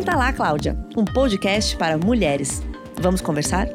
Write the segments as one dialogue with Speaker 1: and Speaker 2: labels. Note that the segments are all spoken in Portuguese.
Speaker 1: Senta lá, Cláudia, um podcast para mulheres. Vamos conversar?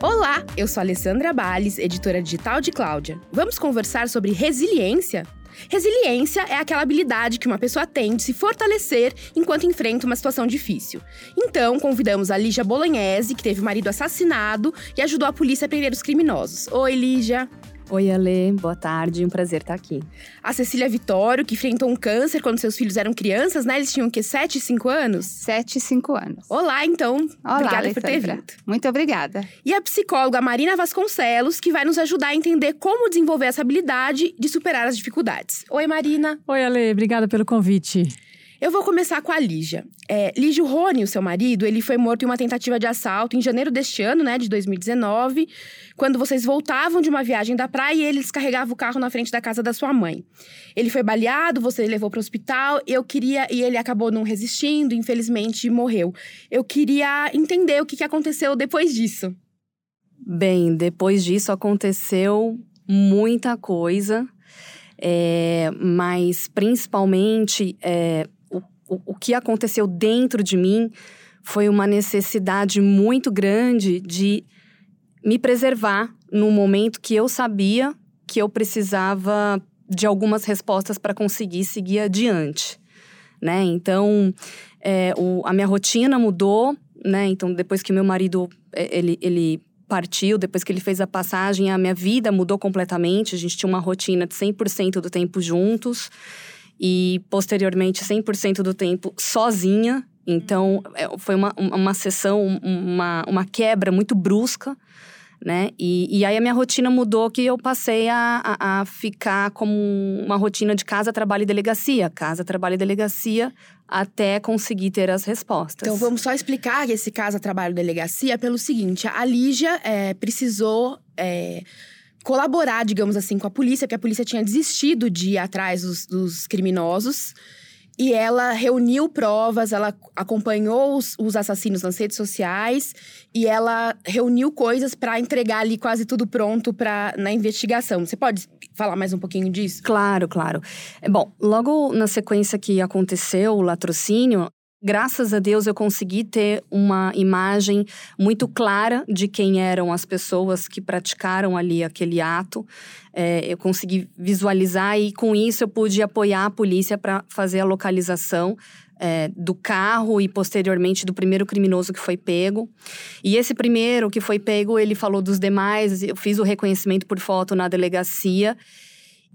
Speaker 2: Olá, eu sou Alessandra Bales, editora digital de Cláudia. Vamos conversar sobre resiliência? Resiliência é aquela habilidade que uma pessoa tem de se fortalecer enquanto enfrenta uma situação difícil. Então, convidamos a Lígia Bolognese, que teve o marido assassinado e ajudou a polícia a prender os criminosos. Oi, Lígia.
Speaker 3: Oi, Ale, boa tarde, um prazer estar aqui.
Speaker 2: A Cecília Vitório, que enfrentou um câncer quando seus filhos eram crianças, né? Eles tinham o quê? 7 e 5 anos?
Speaker 4: 7 e 5 anos.
Speaker 2: Olá, então.
Speaker 4: Olá,
Speaker 2: obrigada
Speaker 4: Alessandra.
Speaker 2: por ter vindo.
Speaker 4: Muito obrigada.
Speaker 2: E a psicóloga Marina Vasconcelos, que vai nos ajudar a entender como desenvolver essa habilidade de superar as dificuldades. Oi, Marina.
Speaker 5: Oi, Ale, obrigada pelo convite.
Speaker 2: Eu vou começar com a Lígia. É, Lígia Rony, o seu marido, ele foi morto em uma tentativa de assalto em janeiro deste ano, né, de 2019, quando vocês voltavam de uma viagem da praia e ele descarregava o carro na frente da casa da sua mãe. Ele foi baleado, você levou para o hospital, eu queria e ele acabou não resistindo, infelizmente morreu. Eu queria entender o que, que aconteceu depois disso.
Speaker 3: Bem, depois disso aconteceu muita coisa, é, mas principalmente é, o, o, que aconteceu dentro de mim foi uma necessidade muito grande de me preservar num momento que eu sabia que eu precisava de algumas respostas para conseguir seguir adiante, né? Então, é, o, a minha rotina mudou, né? Então, depois que meu marido é, ele, ele partiu, depois que ele fez a passagem, a minha vida mudou completamente. A gente tinha uma rotina de 100% do tempo juntos e posteriormente 100% do tempo sozinha. Então, é, foi uma, uma sessão, uma, uma quebra muito brusca, né? E, e aí a minha rotina mudou que eu passei a, a, a ficar como uma rotina de casa, trabalho e delegacia. Casa, trabalho e delegacia, até conseguir ter as respostas.
Speaker 2: Então vamos só explicar esse caso a trabalho delegacia pelo seguinte: a Lígia é, precisou. É, colaborar, digamos assim, com a polícia, porque a polícia tinha desistido de ir atrás dos, dos criminosos. E ela reuniu provas, ela acompanhou os, os, assassinos nas redes sociais e ela reuniu coisas para entregar ali quase tudo pronto para na investigação. Você pode falar mais um pouquinho disso?
Speaker 3: Claro, claro. Bom, logo na sequência que aconteceu o latrocínio, graças a Deus eu consegui ter uma imagem muito clara de quem eram as pessoas que praticaram ali aquele ato. É, eu consegui visualizar e com isso eu pude apoiar a polícia para fazer a localização é, do carro e posteriormente do primeiro criminoso que foi pego. E esse primeiro que foi pego, ele falou dos demais, eu fiz o reconhecimento por foto na delegacia.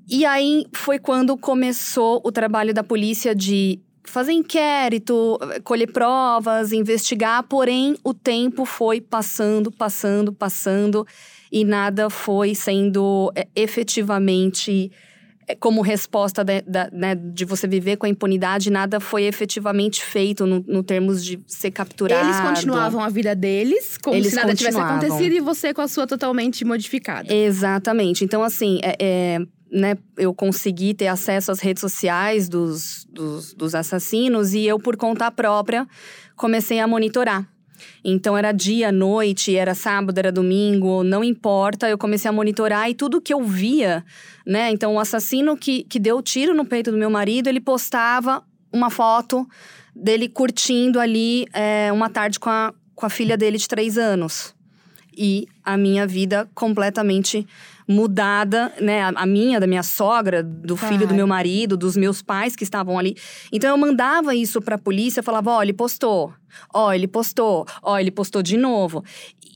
Speaker 3: E aí foi quando começou o trabalho da polícia de fazer inquérito, colher provas, investigar, porém o tempo foi passando, passando, passando e nada foi sendo é, efetivamente é, como resposta de, de, né, de, você viver com a impunidade, nada foi efetivamente feito no, no termos de ser capturado.
Speaker 2: Eles continuavam a vida deles, como
Speaker 3: Eles
Speaker 2: se nada tivesse acontecido, e você com a sua totalmente modificada.
Speaker 3: Exatamente. Então, assim, é, é né, eu consegui ter acesso às redes sociais dos, dos, dos assassinos e eu, por conta própria, comecei a monitorar. Então era dia, noite, era sábado, era domingo, não importa. Eu comecei a monitorar e tudo que eu via, né? Então o assassino que, que deu o tiro no peito do meu marido, ele postava uma foto dele curtindo ali é, uma tarde com a, com a filha dele de três anos. E a minha vida completamente mudada, né? A, a minha, da minha sogra, do
Speaker 2: Claro.
Speaker 3: filho do meu marido, dos meus pais que estavam ali. Então eu mandava isso pra polícia, falava: ó, ele postou, ó, ele postou, ó, ele postou de novo.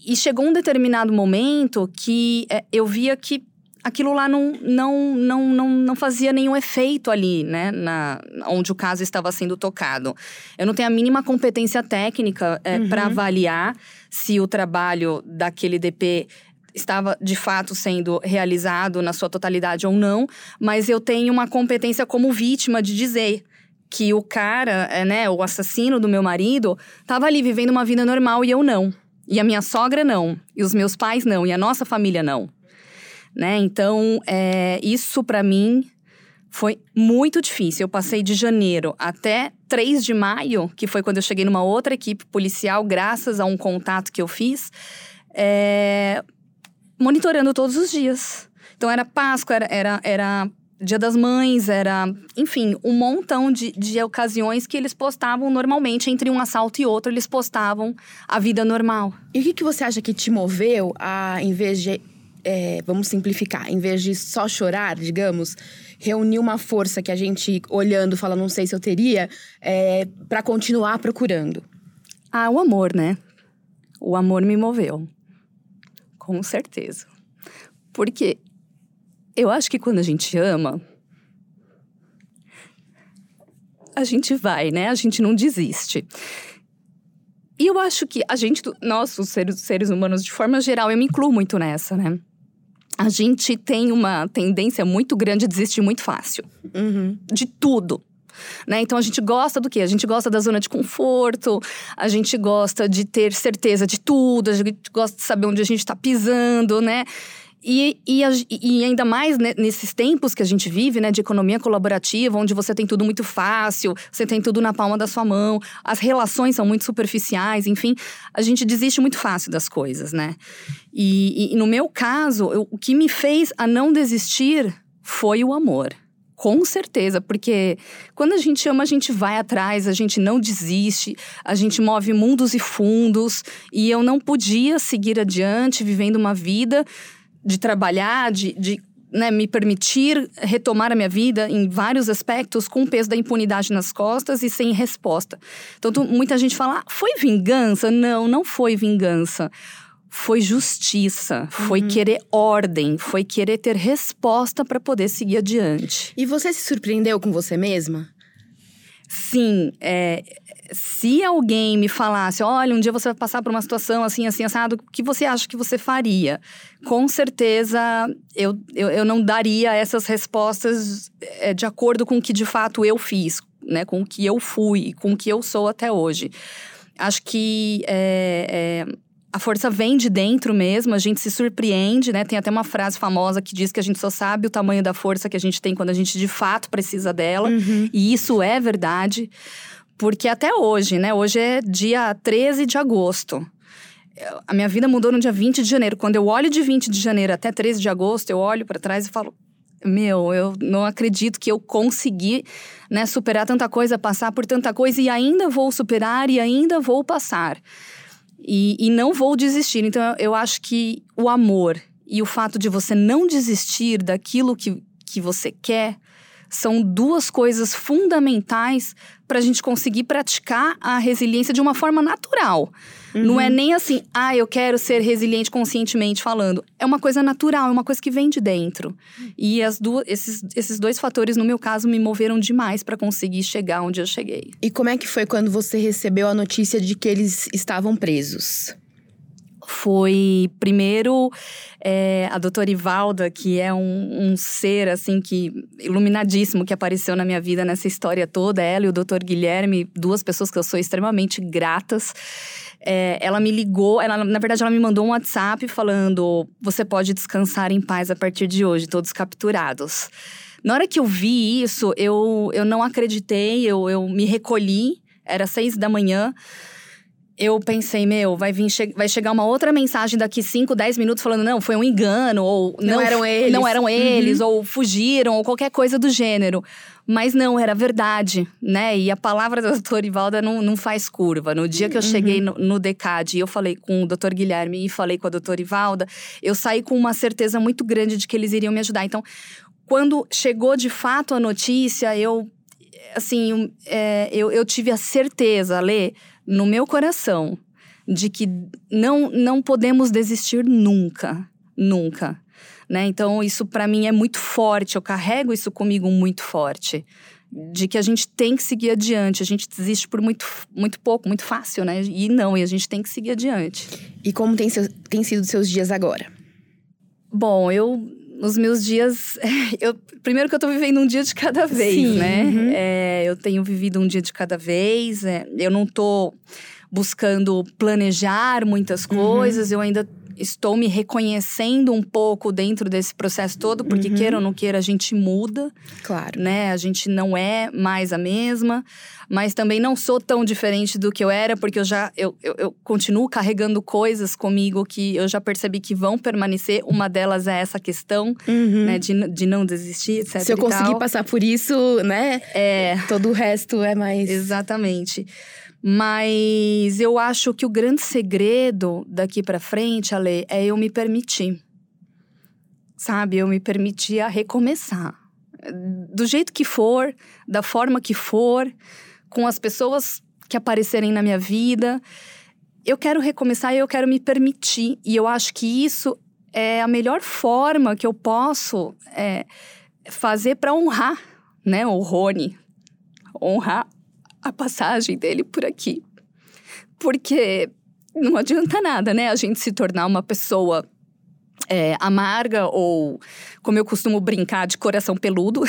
Speaker 3: E chegou um determinado momento que é, eu via que aquilo lá não, não, não, não, não fazia nenhum efeito ali, né? Na, onde o caso estava sendo tocado. Eu não tenho a mínima competência técnica é,
Speaker 2: Uhum.
Speaker 3: para avaliar se o trabalho daquele DP estava de fato sendo realizado na sua totalidade ou não, mas eu tenho uma competência como vítima de dizer que o cara, é, né, o assassino do meu marido, estava ali vivendo uma vida normal e eu não. E a minha sogra não, e os meus pais não, e a nossa família não. Né? Então, é, isso para mim foi muito difícil. Eu passei de janeiro até 3 de maio, que foi quando eu cheguei numa outra equipe policial, graças a um contato que eu fiz, é, monitorando todos os dias. Então era Páscoa, era, era, era Dia das Mães, era, enfim, um montão de, de ocasiões que eles postavam normalmente, entre um assalto e outro, eles postavam a vida normal.
Speaker 2: E o que, que você acha que te moveu a, em vez de. é, vamos simplificar, em vez de só chorar, digamos, reunir uma força que a gente, olhando, fala, não sei se eu teria, é, para continuar procurando?
Speaker 3: Ah, o amor, né? O amor me moveu. Com certeza. Porque eu acho que quando a gente ama, a gente vai, né? A gente não desiste. E eu acho que a gente, nós, os seres, seres humanos, de forma geral, eu me incluo muito nessa, né? A gente tem uma tendência muito grande a desistir muito fácil. De tudo. Né? Então a gente gosta do quê? A gente gosta da zona de conforto, a gente gosta de ter certeza de tudo, a gente gosta de saber onde a gente está pisando, né? E, e, e ainda mais né, nesses tempos que a gente vive, né, de economia colaborativa, onde você tem tudo muito fácil, você tem tudo na palma da sua mão, as relações são muito superficiais, enfim, a gente desiste muito fácil das coisas, né? E, e- e no meu caso, eu- o que me fez a não desistir foi o amor. Com certeza, porque quando a gente ama, a gente vai atrás, a gente não desiste, a gente move mundos e fundos, e eu não podia seguir adiante vivendo uma vida de trabalhar, de, de né, me permitir retomar a minha vida em vários aspectos com o peso da impunidade nas costas e sem resposta. Então, muita gente fala, ah, foi vingança? Não, não foi vingança. Foi justiça, foi querer ordem, foi querer ter resposta para poder seguir adiante.
Speaker 2: E você se surpreendeu com você mesma?
Speaker 3: Sim, é, se alguém me falasse, olha, um dia você vai passar por uma situação assim, assim, assado, o que você acha que você faria? Com certeza, eu, eu, eu não daria essas respostas é, de acordo com o que de fato eu fiz, né? Com o que eu fui, com o que eu sou até hoje. Acho que é, é, a força vem de dentro mesmo, a gente se surpreende, né? Tem até uma frase famosa que diz que a gente só sabe o tamanho da força que a gente tem quando a gente de fato precisa dela. E isso é verdade, porque até hoje, né? Hoje é dia 13 de agosto. A minha vida mudou no dia 20 de janeiro. Quando eu olho de 20 de janeiro até 13 de agosto, eu olho para trás e falo: Meu, eu não acredito que eu consegui né, superar tanta coisa, passar por tanta coisa e ainda vou superar e ainda vou passar. E, e não vou desistir. Então, eu, eu acho que o amor e o fato de você não desistir daquilo que, que você quer são duas coisas fundamentais para a gente conseguir praticar a resiliência de uma forma natural. Não é nem assim, ah, eu quero ser resiliente conscientemente falando. É uma coisa natural, é uma coisa que vem de dentro. E as duas, esses, esses dois fatores, no meu caso, me moveram demais para conseguir chegar onde eu cheguei.
Speaker 2: E como é que foi quando você recebeu a notícia de que eles estavam presos?
Speaker 3: Foi primeiro é, a doutora Ivalda, que é um, um ser assim que iluminadíssimo que apareceu na minha vida nessa história toda, ela e o doutor Guilherme, duas pessoas que eu sou extremamente gratas. É, ela me ligou, ela, na verdade, ela me mandou um WhatsApp falando: você pode descansar em paz a partir de hoje, todos capturados. Na hora que eu vi isso, eu, eu não acreditei, eu, eu me recolhi, era seis da manhã eu pensei, meu, vai vir che vai chegar uma outra mensagem daqui 5, 10 minutos falando, não, foi um engano, ou
Speaker 2: Não eram eles.
Speaker 3: Não eram eles, ou fugiram, ou qualquer coisa do gênero. Mas não, era verdade, né? E a palavra da doutora Ivalda não, não faz curva. No dia que eu cheguei no, no DECAD e eu falei com o doutor Guilherme e falei com a doutora Ivalda, eu saí com uma certeza muito grande de que eles iriam me ajudar. Então, quando chegou de fato a notícia, eu assim, é, eu, eu tive a certeza, Lê, no meu coração, de que não, não podemos desistir nunca. Nunca. Né? Então, isso para mim é muito forte, eu carrego isso comigo muito forte. De que a gente tem que seguir adiante, a gente desiste por muito, muito pouco, muito fácil, né? E não, e a gente tem que seguir adiante.
Speaker 2: E como tem, seu- tem sido os seus dias agora?
Speaker 3: Bom, eu nos meus dias, eu primeiro que eu tô vivendo um dia de cada vez,
Speaker 2: Sim,
Speaker 3: né?
Speaker 2: uhum.
Speaker 3: É, eu tenho vivido um dia de cada vez. é, eu não tô buscando planejar muitas coisas. Eu ainda estou me reconhecendo um pouco dentro desse processo todo, porque
Speaker 2: Uhum.
Speaker 3: queira ou não queira, a gente muda,
Speaker 2: Claro.
Speaker 3: né? A gente não é mais a mesma, mas também não sou tão diferente do que eu era, porque eu já eu, eu, eu continuo carregando coisas comigo que eu já percebi que vão permanecer. Uma delas é essa questão,
Speaker 2: Uhum.
Speaker 3: né, de, de não desistir, etc.
Speaker 2: Se eu conseguir passar por isso, né?
Speaker 3: É.
Speaker 2: Todo o resto é mais.
Speaker 3: Exatamente. Mas eu acho que o grande segredo daqui pra frente, Ale, é eu me permitir. Sabe? Eu me permitir a recomeçar. Do jeito que for, da forma que for, com as pessoas que aparecerem na minha vida. Eu quero recomeçar e eu quero me permitir. E eu acho que isso é a melhor forma que eu posso é, fazer para honrar, né, o Rony. Honrar a passagem dele por aqui. Porque não adianta nada, né? A gente se tornar uma pessoa é, amarga ou, como eu costumo brincar, de coração peludo.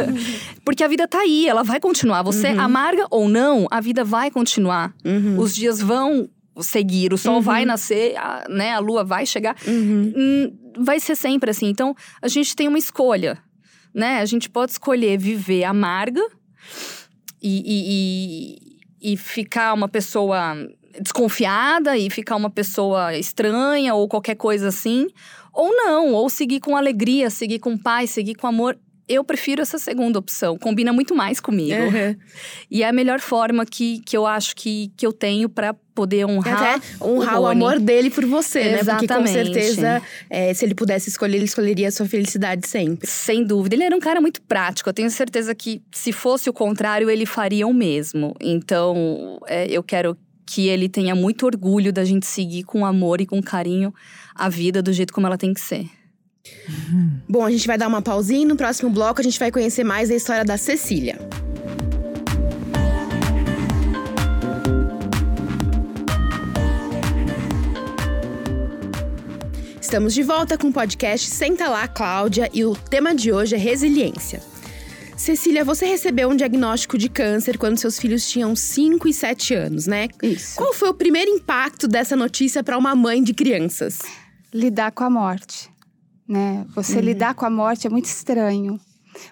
Speaker 3: Porque a vida tá aí, ela vai continuar. Você amarga ou não, a vida vai continuar.
Speaker 2: Uhum.
Speaker 3: Os dias vão seguir, o sol vai nascer, a, né, a lua vai chegar.
Speaker 2: Uhum.
Speaker 3: Hum, vai ser sempre assim. Então, a gente tem uma escolha, né? A gente pode escolher viver amarga e, e, e, ficar uma pessoa desconfiada e ficar uma pessoa estranha ou qualquer coisa assim. Ou não, ou seguir com alegria, seguir com paz, seguir com amor. Eu prefiro essa segunda opção, combina muito mais comigo.
Speaker 2: Uhum.
Speaker 3: E é a melhor forma que, que eu acho que, que eu tenho pra poder honrar.
Speaker 2: Até honrar o,
Speaker 3: Rony.
Speaker 2: amor dele por você, né? Porque com
Speaker 3: Exatamente.
Speaker 2: certeza, é, se ele pudesse escolher, ele escolheria a sua felicidade sempre.
Speaker 3: Sem dúvida. Ele era um cara muito prático. Eu tenho certeza que, se fosse o contrário, ele faria o mesmo. Então, é, eu quero que ele tenha muito orgulho da gente seguir com amor e com carinho a vida do jeito como ela tem que ser.
Speaker 2: Bom, a gente vai dar uma pausinha e no próximo bloco a gente vai conhecer mais a história da Cecília. Estamos de volta com o podcast Senta lá, Cláudia, e o tema de hoje é resiliência. Cecília, você recebeu um diagnóstico de câncer quando seus filhos tinham 5 e 7 anos, né?
Speaker 4: Isso.
Speaker 2: Qual foi o primeiro impacto dessa notícia para uma mãe de crianças?
Speaker 4: Lidar com a morte, né? Você lidar com a morte é muito estranho.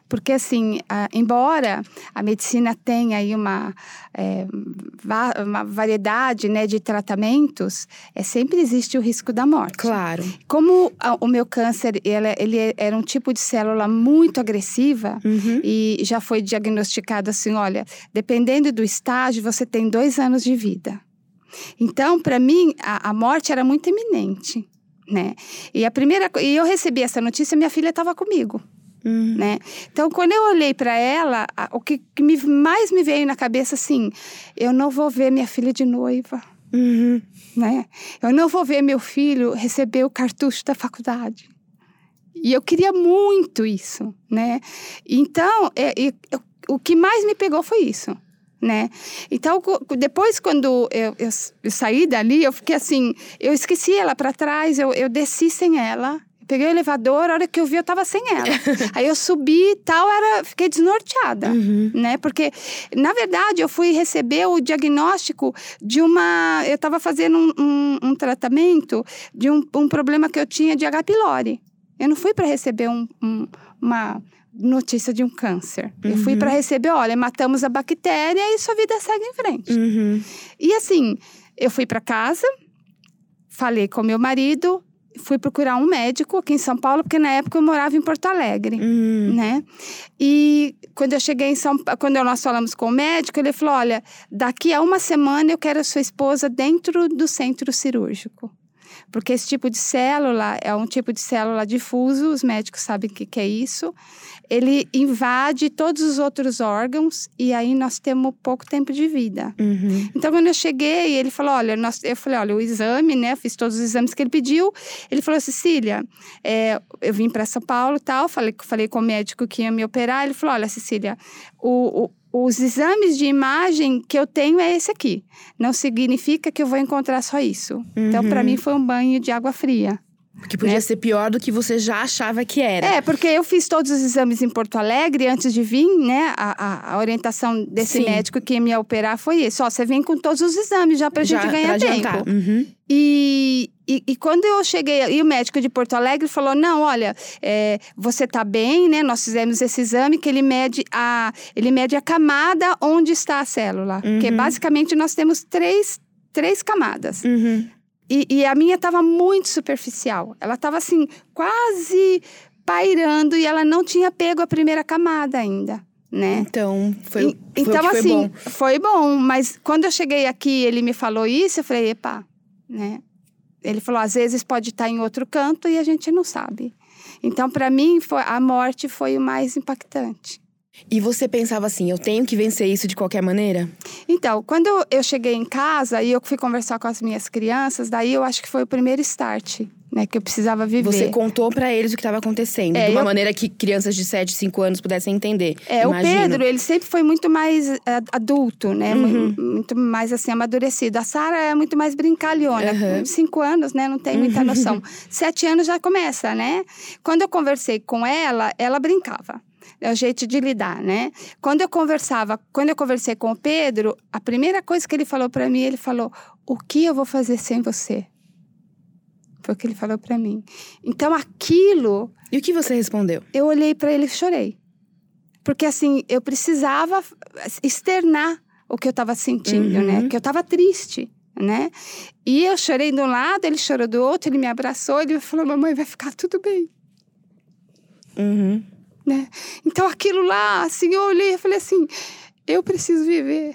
Speaker 4: Porque, assim, ah, embora a medicina tenha aí uma, é, va- uma variedade né, de tratamentos, é, sempre existe o risco da morte.
Speaker 2: Claro.
Speaker 4: Como a- o meu câncer ele, ele era um tipo de célula muito agressiva,
Speaker 2: Uhum.
Speaker 4: e já foi diagnosticado assim: olha, dependendo do estágio, você tem dois anos de vida. Então, para mim, a, a morte era muito iminente, né? E a primeira e eu recebi essa notícia, minha filha estava comigo,
Speaker 2: Uhum.
Speaker 4: né? Então, quando eu olhei para ela, a- o que, que me- mais me veio na cabeça assim, eu não vou ver minha filha de noiva.
Speaker 2: Uhum.
Speaker 4: Né? Eu não vou ver meu filho receber o cartucho da faculdade. E eu queria muito isso, né? Então, é, eu- o que mais me pegou foi isso, né? Então, depois quando eu, eu eu saí dali, eu fiquei assim, eu esqueci ela para trás, eu, eu desci sem ela. Peguei o elevador, a hora que eu vi, eu tava sem ela. Aí eu subi e tal, era, fiquei desnorteada
Speaker 2: Uhum.
Speaker 4: né? Porque, na verdade, eu fui receber o diagnóstico de uma. Eu estava fazendo um, um- um tratamento de um, um problema que eu tinha de H. pylori. Eu não fui para receber um- um- uma notícia de um câncer. Eu fui para receber, olha, matamos a bactéria e sua vida segue em frente.
Speaker 2: Uhum.
Speaker 4: E assim, eu fui para casa, falei com meu marido, fui procurar um médico aqui em São Paulo, porque na época eu morava em Porto Alegre
Speaker 2: Uhum.
Speaker 4: né? E quando eu cheguei em São quando nós falamos com o médico, ele falou: olha, daqui a uma semana eu quero a sua esposa dentro do centro cirúrgico. Porque esse tipo de célula é um tipo de célula difuso, os médicos sabem o que, que é isso. Ele invade todos os outros órgãos e aí nós temos pouco tempo de vida.
Speaker 2: Uhum.
Speaker 4: Então, quando eu cheguei, ele falou: olha, nós, eu falei: olha, o exame, né? Fiz todos os exames que ele pediu. Ele falou: Cecília, é, eu vim para São Paulo tal, falei, falei com o médico que ia me operar. Ele falou: olha, Cecília, o, o- os exames de imagem que eu tenho é esse aqui. Não significa que eu vou encontrar só isso. Então, para
Speaker 2: Uhum.
Speaker 4: mim, foi um banho de água fria.
Speaker 2: Que podia
Speaker 4: Né?
Speaker 2: ser pior do que você já achava que era.
Speaker 4: É, porque eu fiz todos os exames em Porto Alegre antes de vir, né? A, a- a orientação desse
Speaker 2: Sim.
Speaker 4: médico que ia me operar foi esse. Ó, você vem com todos os exames já pra
Speaker 2: Já
Speaker 4: gente ganhar
Speaker 2: pra
Speaker 4: tempo.
Speaker 2: Uhum.
Speaker 4: E, e, e, quando eu cheguei, e o médico de Porto Alegre falou: não, olha, é, você está bem, né? Nós fizemos esse exame que ele mede a, ele mede a camada onde está a célula. Uhum. Que basicamente nós temos três, três camadas.
Speaker 2: Uhum.
Speaker 4: E, e, a minha estava muito superficial. Ela estava assim, quase pairando e ela não tinha pego a primeira camada ainda. Né?
Speaker 2: Então, foi,
Speaker 4: e,
Speaker 2: foi
Speaker 4: então,
Speaker 2: foi
Speaker 4: assim,
Speaker 2: bom.
Speaker 4: foi bom, mas quando eu cheguei aqui, ele me falou isso, eu falei, epa, né? Ele falou, às vezes pode estar em outro canto e a gente não sabe. Então, para mim, foi, a morte foi o mais impactante.
Speaker 2: E você pensava assim, eu tenho que vencer isso de qualquer maneira?
Speaker 4: Então, quando eu cheguei em casa e eu fui conversar com as minhas crianças, daí eu acho que foi o primeiro start né, que eu precisava viver.
Speaker 2: Você contou para eles o que estava acontecendo, é, de uma eu... maneira que crianças de 7, 5 anos pudessem entender.
Speaker 4: É,
Speaker 2: imagino.
Speaker 4: o Pedro, ele sempre foi muito mais uh, adulto, né? Uhum. Muito mais assim, amadurecido. A Sara é muito mais brincalhona. Uhum. Cinco anos, né? Não tem muita noção. Sete anos já começa, né? Quando eu conversei com ela, ela brincava é o jeito de lidar, né? Quando eu conversava, quando eu conversei com o Pedro, a primeira coisa que ele falou para mim, ele falou: "O que eu vou fazer sem você?" Foi o que ele falou para mim. Então aquilo.
Speaker 2: E o que você respondeu?
Speaker 4: Eu olhei para ele e chorei. Porque assim, eu precisava externar o que eu estava sentindo, né? uhum. né? Que eu estava triste, né? E eu chorei de um lado, ele chorou do outro, ele me abraçou, ele falou: "Mamãe, vai ficar tudo bem".
Speaker 2: Uhum.
Speaker 4: Né? Então aquilo lá, assim, eu olhei e falei assim: eu preciso viver.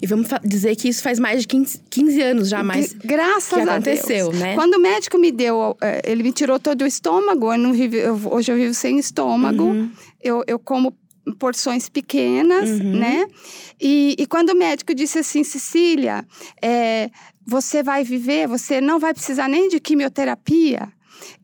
Speaker 2: E vamos dizer que isso faz mais de 15, 15 anos já, mais
Speaker 4: Graças
Speaker 2: que aconteceu,
Speaker 4: Deus.
Speaker 2: né?
Speaker 4: Quando o médico me deu, é, ele me tirou todo o estômago, eu vivo, eu, hoje eu vivo sem estômago, uhum. eu, eu como porções pequenas, uhum. né? E, e, quando o médico disse assim, Cecília, é, você vai viver, você não vai precisar nem de quimioterapia,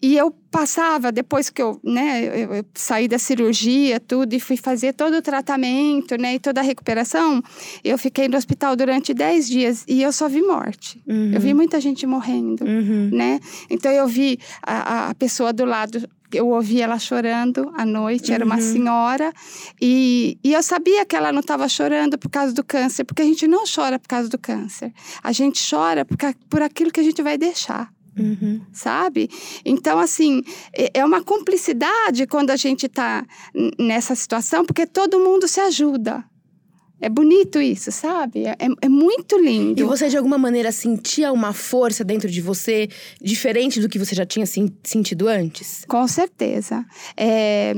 Speaker 4: e eu passava, depois que eu, né, eu, eu, saí da cirurgia, tudo, e fui fazer todo o tratamento, né, e toda a recuperação, eu fiquei no hospital durante 10 dias e eu só vi morte. Uhum. Eu vi muita gente morrendo,
Speaker 2: uhum.
Speaker 4: né? Então eu vi a, a pessoa do lado eu ouvi ela chorando à noite, era uma uhum. senhora, e, e eu sabia que ela não estava chorando por causa do câncer, porque a gente não chora por causa do câncer, a gente chora por, por aquilo que a gente vai deixar.
Speaker 2: Uhum.
Speaker 4: Sabe? Então, assim, é, é uma cumplicidade quando a gente está nessa situação, porque todo mundo se ajuda. É bonito isso, sabe? É, é, muito lindo.
Speaker 2: E você, de alguma maneira, sentia uma força dentro de você diferente do que você já tinha sentido antes?
Speaker 4: Com certeza. É,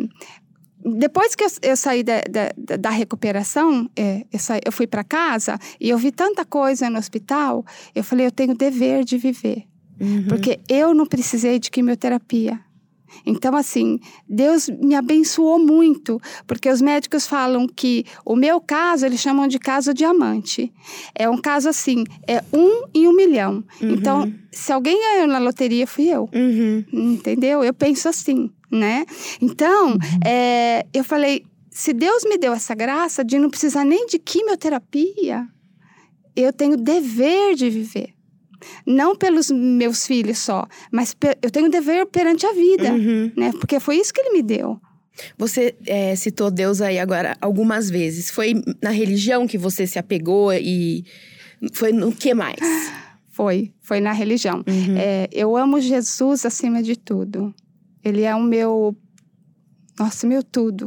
Speaker 4: depois que eu, eu saí da, da, da recuperação, é, eu, saí, eu fui para casa e eu vi tanta coisa no hospital, eu falei, eu tenho dever de viver.
Speaker 2: Uhum.
Speaker 4: Porque eu não precisei de quimioterapia. Então, assim, Deus me abençoou muito, porque os médicos falam que o meu caso, eles chamam de caso diamante. É um caso assim, é um em um milhão.
Speaker 2: Uhum.
Speaker 4: Então, se alguém ganhou na loteria, fui eu.
Speaker 2: Uhum.
Speaker 4: Entendeu? Eu penso assim, né? Então, uhum. é, eu falei, se Deus me deu essa graça de não precisar nem de quimioterapia, eu tenho dever de viver. Não pelos meus filhos só, mas eu tenho um dever perante a vida,
Speaker 2: uhum.
Speaker 4: né? Porque foi isso que ele me deu.
Speaker 2: Você é, citou Deus aí agora algumas vezes. Foi na religião que você se apegou e foi no que mais?
Speaker 4: Foi, foi na religião.
Speaker 2: Uhum.
Speaker 4: É, eu amo Jesus acima de tudo. Ele é o meu, nossa, meu tudo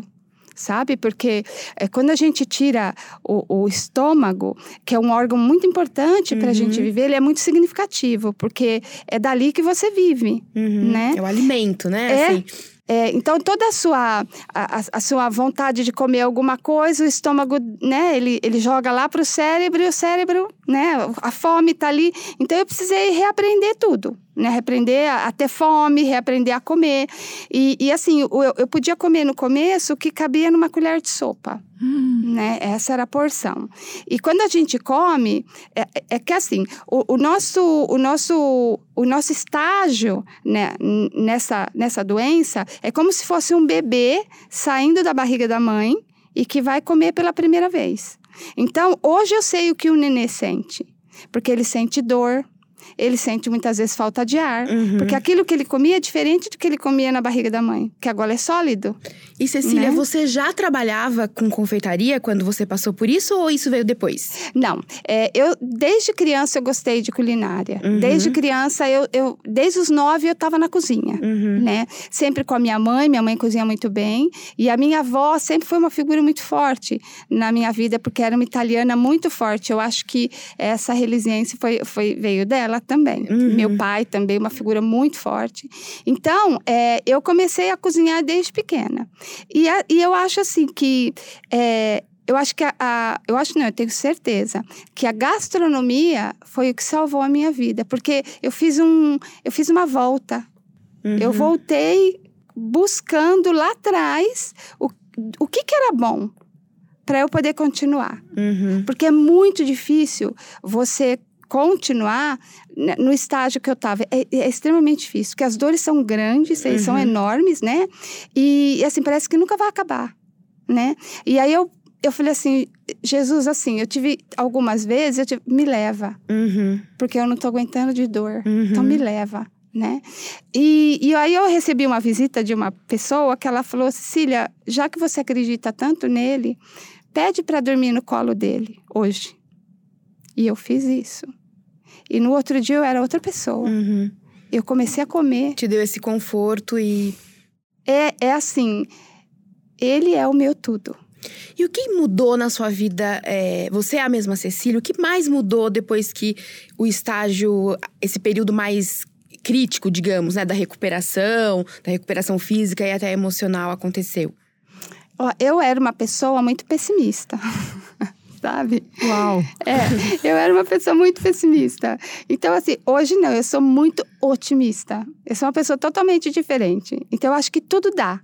Speaker 4: sabe? Porque é, quando a gente tira o, o, estômago, que é um órgão muito importante para a uhum. gente viver, ele é muito significativo, porque é dali que você vive,
Speaker 2: uhum.
Speaker 4: né?
Speaker 2: É o alimento, né?
Speaker 4: É.
Speaker 2: Assim.
Speaker 4: É, então toda a sua a, a, sua vontade de comer alguma coisa, o estômago, né, ele, ele joga lá para o cérebro e o cérebro, né, a fome está ali. Então eu precisei reaprender tudo, né, reaprender a, a ter fome, reaprender a comer. E, e assim, eu, eu podia comer no começo o que cabia numa colher de sopa.
Speaker 2: Hum.
Speaker 4: Né? Essa era a porção. E quando a gente come, é, é que assim, o, o, nosso, o, nosso, o nosso estágio né, nessa, nessa doença é como se fosse um bebê saindo da barriga da mãe e que vai comer pela primeira vez. Então, hoje eu sei o que o nenê sente. Porque ele sente dor, ele sente muitas vezes falta de ar.
Speaker 2: Uhum.
Speaker 4: Porque aquilo que ele comia é diferente do que ele comia na barriga da mãe, que agora é sólido.
Speaker 2: E Cecília,
Speaker 4: Né?
Speaker 2: você já trabalhava com confeitaria quando você passou por isso ou isso veio depois?
Speaker 4: Não, é, eu desde criança eu gostei de culinária.
Speaker 2: Uhum.
Speaker 4: Desde criança eu, eu desde os nove eu estava na cozinha,
Speaker 2: Uhum.
Speaker 4: né? Sempre com a minha mãe, minha mãe cozinha muito bem e a minha avó sempre foi uma figura muito forte na minha vida porque era uma italiana muito forte. Eu acho que essa resiliência foi, foi veio dela também.
Speaker 2: Uhum.
Speaker 4: Meu pai também uma figura muito forte. Então é, eu comecei a cozinhar desde pequena e, a- e eu acho assim que é, eu acho que a, a- eu acho não, eu tenho certeza que a gastronomia foi o que salvou a minha vida, porque eu fiz um, eu fiz uma volta. Eu
Speaker 2: Uhum.
Speaker 4: voltei buscando lá atrás o, o que, que era bom para eu poder continuar,
Speaker 2: Uhum.
Speaker 4: porque é muito difícil você continuar no estágio que eu estava. É, é extremamente difícil, porque as dores são grandes, eles são
Speaker 2: Uhum.
Speaker 4: enormes, né? E, assim, parece que nunca vai acabar, né? E aí eu, eu falei assim, Jesus, assim, eu tive algumas vezes, eu tive, me leva,
Speaker 2: Uhum.
Speaker 4: porque eu não tô aguentando de dor.
Speaker 2: Uhum.
Speaker 4: Então me leva, né? E, e aí eu recebi uma visita de uma pessoa que ela falou: Cecília, já que você acredita tanto nele, pede para dormir no colo dele hoje. E eu fiz isso. E no outro dia eu era outra pessoa.
Speaker 2: Uhum.
Speaker 4: Eu comecei a comer.
Speaker 2: Te deu esse conforto e.
Speaker 4: É, é assim, ele é o meu tudo.
Speaker 2: E o que mudou na sua vida? é, você é a mesma Cecília? O que mais mudou depois que o estágio, esse período mais crítico, digamos, né, da recuperação, da recuperação física e até emocional aconteceu?
Speaker 4: Eu era uma pessoa muito pessimista. Sabe?
Speaker 5: Uau!
Speaker 4: É, eu era uma pessoa muito pessimista. Então, assim, hoje não, eu sou muito otimista. Eu sou uma pessoa totalmente diferente. Então, eu acho que tudo dá.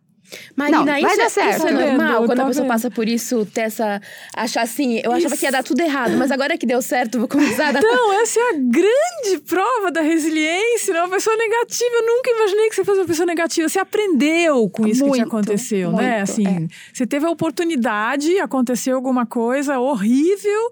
Speaker 2: Marina,
Speaker 4: Não, vai
Speaker 2: isso,
Speaker 4: dar
Speaker 2: é-
Speaker 4: certo.
Speaker 2: isso é
Speaker 5: Tá
Speaker 2: normal quando a
Speaker 5: Tá
Speaker 2: pessoa
Speaker 5: vendo?
Speaker 2: passa por isso, ter essa. achar assim, eu achava
Speaker 5: Isso.
Speaker 2: que ia dar tudo errado, mas agora que deu certo, vou começar a dar.
Speaker 5: Então, essa é a grande prova da resiliência, né? Uma pessoa negativa. Eu nunca imaginei que você fosse uma pessoa negativa. Você aprendeu com isso que te
Speaker 4: Muito,
Speaker 5: aconteceu, né?
Speaker 4: muito,
Speaker 5: Assim,
Speaker 4: é.
Speaker 5: você teve a oportunidade, aconteceu alguma coisa horrível,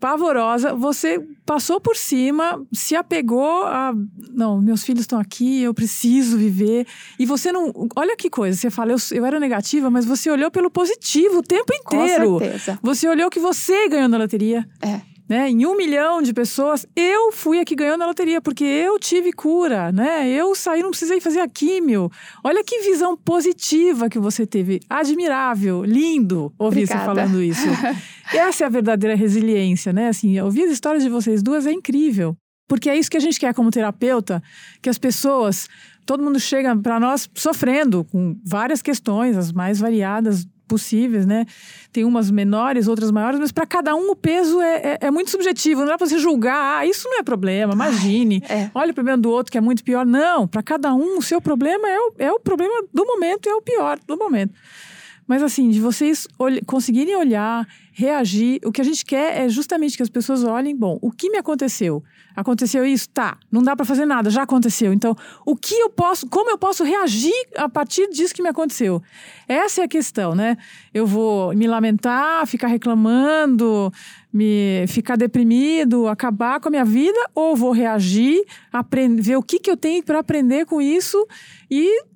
Speaker 5: pavorosa. Você passou por cima, se apegou a. Não, meus filhos estão aqui, eu preciso viver. E você não. Olha que coisa, você fala, eu, eu era negativa, mas você olhou pelo positivo o tempo inteiro.
Speaker 4: Com certeza.
Speaker 5: Você olhou que você ganhou na loteria.
Speaker 4: É.
Speaker 5: Né? Em um milhão de pessoas, eu fui a que ganhou na loteria, porque eu tive cura, né? Eu saí, não precisei fazer a químio. Olha que visão positiva que você teve. Admirável, lindo ouvir você
Speaker 4: Obrigada.
Speaker 5: falando isso. Essa é a verdadeira resiliência, né? Assim, ouvir as histórias de vocês duas é incrível. Porque é isso que a gente quer como terapeuta, que as pessoas, todo mundo chega para nós sofrendo com várias questões, as mais variadas possíveis, né? Tem umas menores, outras maiores, mas para cada um o peso é, é, é muito subjetivo. Não dá para você julgar, ah, isso não é problema, imagine.
Speaker 4: é.
Speaker 5: Olha o problema do outro que é muito pior. Não, para cada um o seu problema é o, é o problema do momento, é o pior do momento. Mas assim, de vocês olh- conseguirem olhar, reagir, o que a gente quer é justamente que as pessoas olhem, bom, o que me aconteceu? Aconteceu isso? Tá, não dá para fazer nada, já aconteceu. Então, o que eu posso, como eu posso reagir a partir disso que me aconteceu? Essa é a questão, né? Eu vou me lamentar, ficar reclamando, me ficar deprimido, acabar com a minha vida, ou vou reagir, aprender, ver o que, que eu tenho para aprender com isso e